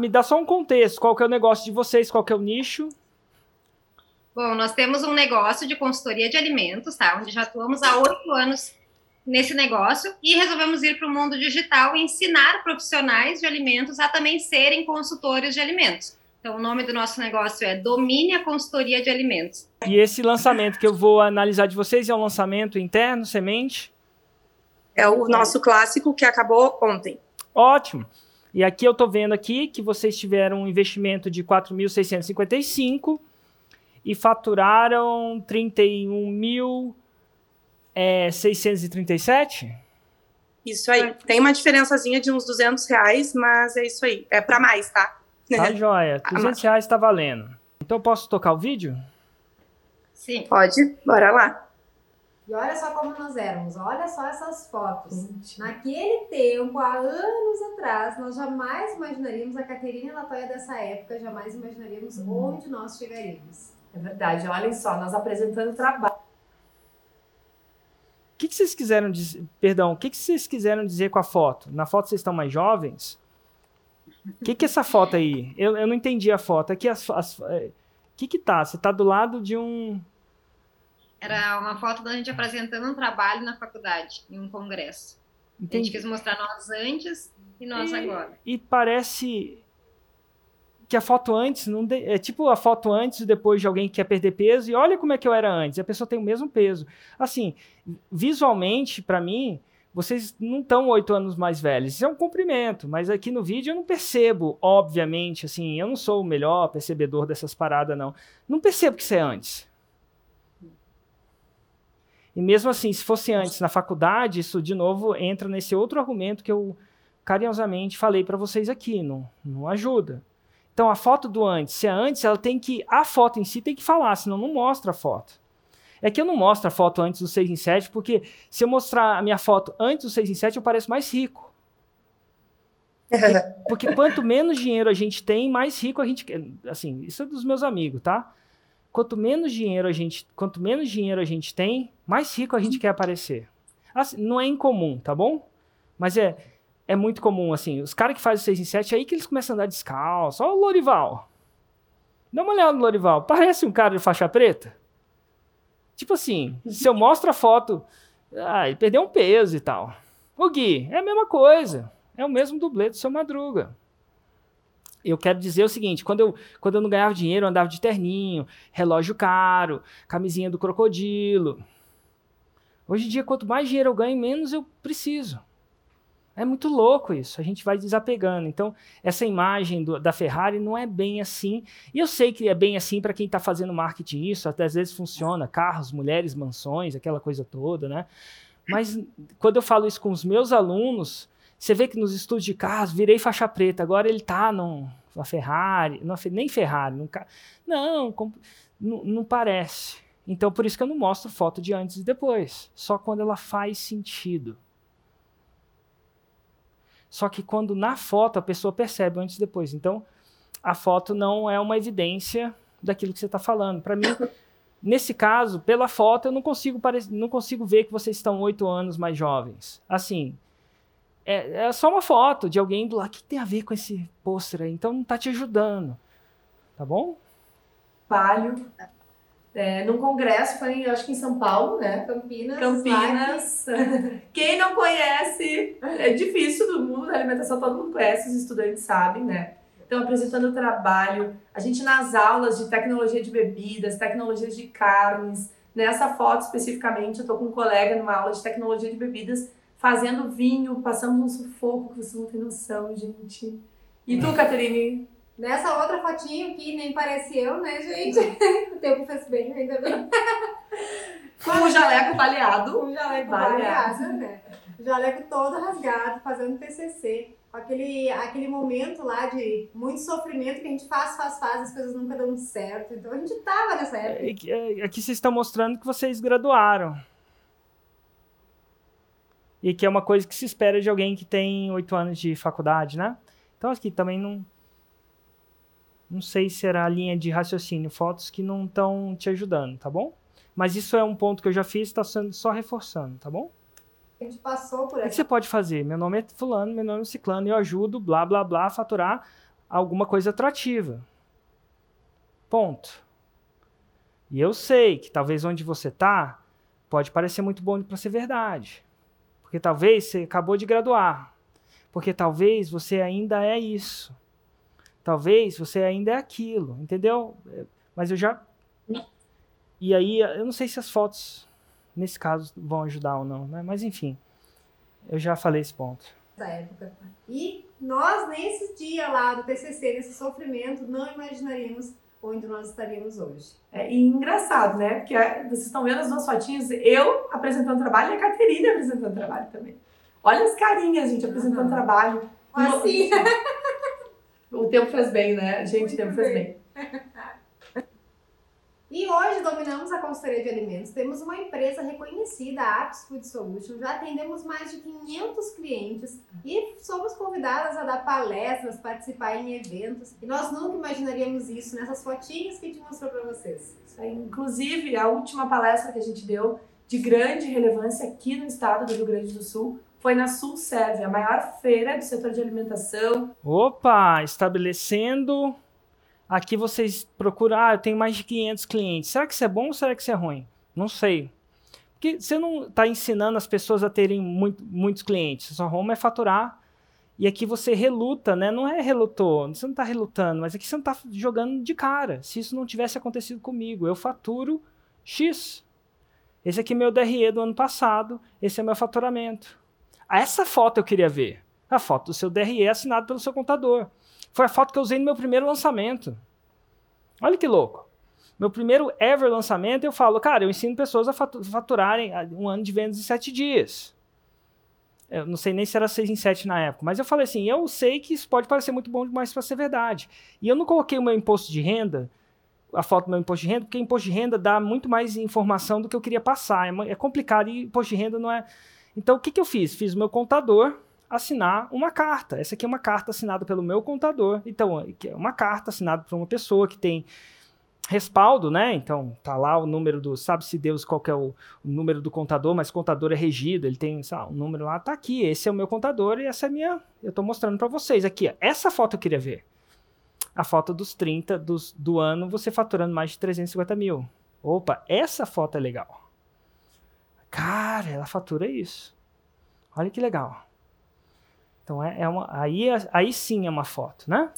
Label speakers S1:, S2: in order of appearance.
S1: Me dá só um contexto, qual que é o negócio de vocês, qual que é o nicho?
S2: Bom, nós temos um negócio de consultoria de alimentos, tá? Onde já atuamos há oito anos nesse negócio e resolvemos ir para o mundo digital e ensinar profissionais de alimentos a também serem consultores de alimentos. Então, o nome do nosso negócio é Domine a Consultoria de Alimentos.
S1: E esse lançamento que eu vou analisar de vocês é um lançamento interno, semente?
S3: É o nosso clássico que acabou ontem.
S1: Ótimo. E aqui eu estou vendo aqui que vocês tiveram um investimento de 4.655 e faturaram 31.637? É,
S3: isso aí. Tem uma diferençazinha de uns 200 reais, mas é isso aí. É para mais, tá?
S1: Tá joia. 200 reais tá valendo. Então posso tocar o vídeo?
S3: Sim. Pode. Bora lá.
S4: E olha só como nós éramos, olha só essas fotos. Naquele tempo, há anos atrás, nós jamais imaginaríamos a Caterina Latoya dessa época, jamais imaginaríamos hum. onde nós chegaríamos.
S5: É verdade, olhem só, nós apresentando trabalho. O
S1: que, que vocês quiseram dizer? Perdão, o que, que vocês quiseram dizer com a foto? Na foto vocês estão mais jovens? O que, que é essa foto aí? Eu, eu não entendi a foto. Aqui as. as é, que que tá? Você tá do lado de um.
S2: Era uma foto da gente apresentando um trabalho na faculdade, em um congresso. Entendi. A gente quis mostrar nós antes e nós
S1: e,
S2: agora.
S1: E parece que a foto antes não de... é tipo a foto antes e depois de alguém que quer perder peso e olha como é que eu era antes. A pessoa tem o mesmo peso. Assim, visualmente para mim vocês não estão oito anos mais velhos. Isso é um cumprimento, mas aqui no vídeo eu não percebo, obviamente, assim, eu não sou o melhor percebedor dessas paradas, não. Não percebo que isso é antes. E mesmo assim, se fosse antes na faculdade, isso de novo entra nesse outro argumento que eu carinhosamente falei para vocês aqui, não, não ajuda. Então a foto do antes, se é antes, ela tem que a foto em si tem que falar, senão não mostra a foto. É que eu não mostro a foto antes do 6 em 7, porque se eu mostrar a minha foto antes do 6 em 7, eu pareço mais rico. Porque, porque quanto menos dinheiro a gente tem, mais rico a gente quer. Assim, isso é dos meus amigos, tá? Quanto menos dinheiro a gente, quanto menos dinheiro a gente tem, mais rico a gente quer aparecer. Assim, não é incomum, tá bom? Mas é, é muito comum, assim. Os caras que fazem 6 em 7, é aí que eles começam a andar descalço. Olha o Lorival. Dá uma olhada no Lorival. Parece um cara de faixa preta. Tipo assim, se eu mostro a foto, ah, ele perdeu um peso e tal. O Gui, é a mesma coisa. É o mesmo dublê do seu Madruga. Eu quero dizer o seguinte: quando eu, quando eu não ganhava dinheiro, eu andava de terninho, relógio caro, camisinha do crocodilo. Hoje em dia, quanto mais dinheiro eu ganho, menos eu preciso. É muito louco isso, a gente vai desapegando. Então, essa imagem do, da Ferrari não é bem assim. E eu sei que é bem assim para quem está fazendo marketing isso, até às vezes funciona, carros, mulheres, mansões, aquela coisa toda, né? Mas quando eu falo isso com os meus alunos, você vê que nos estudos de carros, virei faixa preta, agora ele está numa Ferrari, numa, nem Ferrari, num, não, não, não parece. Então, por isso que eu não mostro foto de antes e depois, só quando ela faz sentido. Só que quando na foto a pessoa percebe antes e depois. Então, a foto não é uma evidência daquilo que você está falando. Para mim, nesse caso, pela foto, eu não consigo, não consigo ver que vocês estão oito anos mais jovens. Assim, é, é, só uma foto de alguém do lado. O que tem a ver com esse pôster aí? Então, não está te ajudando. Tá bom?
S5: Palio é, num congresso, foi acho que em São Paulo, né?
S4: Campinas.
S5: Campinas. Quem não conhece, é difícil do mundo da alimentação, todo mundo conhece, os estudantes sabem, né? Então, apresentando o trabalho, a gente nas aulas de tecnologia de bebidas, tecnologia de carnes, nessa foto especificamente, eu tô com um colega numa aula de tecnologia de bebidas, fazendo vinho, passamos um sufoco que vocês não têm noção, gente. E tu, Caterine?
S4: Nessa outra fotinho que nem parece eu, né, gente? o tempo fez bem, ainda bem.
S5: Com o jaleco baleado.
S4: Com o jaleco baleado, né? O jaleco todo rasgado, fazendo TCC. Aquele, aquele momento lá de muito sofrimento que a gente faz, faz, faz, as coisas nunca dão certo. Então a gente tava nessa época.
S1: É, aqui vocês estão mostrando que vocês graduaram. E que é uma coisa que se espera de alguém que tem oito anos de faculdade, né? Então aqui também não não sei se era a linha de raciocínio, fotos que não estão te ajudando, tá bom? Mas isso é um ponto que eu já fiz, está sendo só reforçando, tá bom?
S4: A gente passou por
S1: O que você pode fazer? Meu nome é fulano, meu nome é ciclano, eu ajudo, blá, blá, blá, a faturar alguma coisa atrativa. Ponto. E eu sei que talvez onde você está pode parecer muito bom para ser verdade. Porque talvez você acabou de graduar. Porque talvez você ainda é isso. Talvez você ainda é aquilo, entendeu? Mas eu já. E aí, eu não sei se as fotos, nesse caso, vão ajudar ou não, né? Mas enfim, eu já falei esse ponto.
S4: Época. E nós, nesse dia lá do TCC, nesse sofrimento, não imaginaríamos onde nós estaríamos hoje.
S5: É e engraçado, né? Porque é, vocês estão vendo as duas fotinhas, eu apresentando trabalho e a Caterina apresentando trabalho também. Olha as carinhas, gente, apresentando uhum. trabalho.
S4: Assim.
S5: O tempo faz bem, né? Gente, Muito o tempo faz bem.
S4: E hoje dominamos a consultoria de alimentos. Temos uma empresa reconhecida, a Apps Food Solution. Já atendemos mais de 500 clientes e somos convidadas a dar palestras, participar em eventos. E nós nunca imaginaríamos isso nessas fotinhas que a gente mostrou para vocês.
S5: Inclusive, a última palestra que a gente deu de grande relevância aqui no estado do Rio Grande do Sul foi na Sulserve, a maior feira do setor de alimentação.
S1: Opa, estabelecendo Aqui vocês procuram, ah, eu tenho mais de 500 clientes. Será que isso é bom ou será que isso é ruim? Não sei. Porque você não está ensinando as pessoas a terem muito, muitos clientes. Sua Roma é faturar. E aqui você reluta, né? Não é relutou, você não está relutando, mas aqui você não está jogando de cara. Se isso não tivesse acontecido comigo, eu faturo X. Esse aqui é meu DRE do ano passado, esse é meu faturamento. Essa foto eu queria ver. A foto do seu DRE assinado pelo seu contador. Foi a foto que eu usei no meu primeiro lançamento. Olha que louco. Meu primeiro ever lançamento, eu falo, cara, eu ensino pessoas a faturarem um ano de vendas em sete dias. Eu não sei nem se era seis em sete na época, mas eu falei assim, eu sei que isso pode parecer muito bom demais para ser verdade. E eu não coloquei o meu imposto de renda, a foto do meu imposto de renda, porque imposto de renda dá muito mais informação do que eu queria passar. É, é complicado e imposto de renda não é... Então, o que, que eu fiz? Fiz o meu contador, assinar uma carta. Essa aqui é uma carta assinada pelo meu contador. Então, é uma carta assinada por uma pessoa que tem respaldo, né? Então, tá lá o número do, sabe-se Deus qual é o, o, número do contador, mas contador é regido, ele tem, sabe, um número lá, tá aqui, esse é o meu contador e essa é a minha, eu tô mostrando para vocês aqui, ó. essa foto eu queria ver. A foto dos 30 dos, do ano, você faturando mais de 350 mil. Opa, essa foto é legal. Cara, ela fatura isso. Olha que legal. Então é, é uma, aí, aí sim é uma foto, né?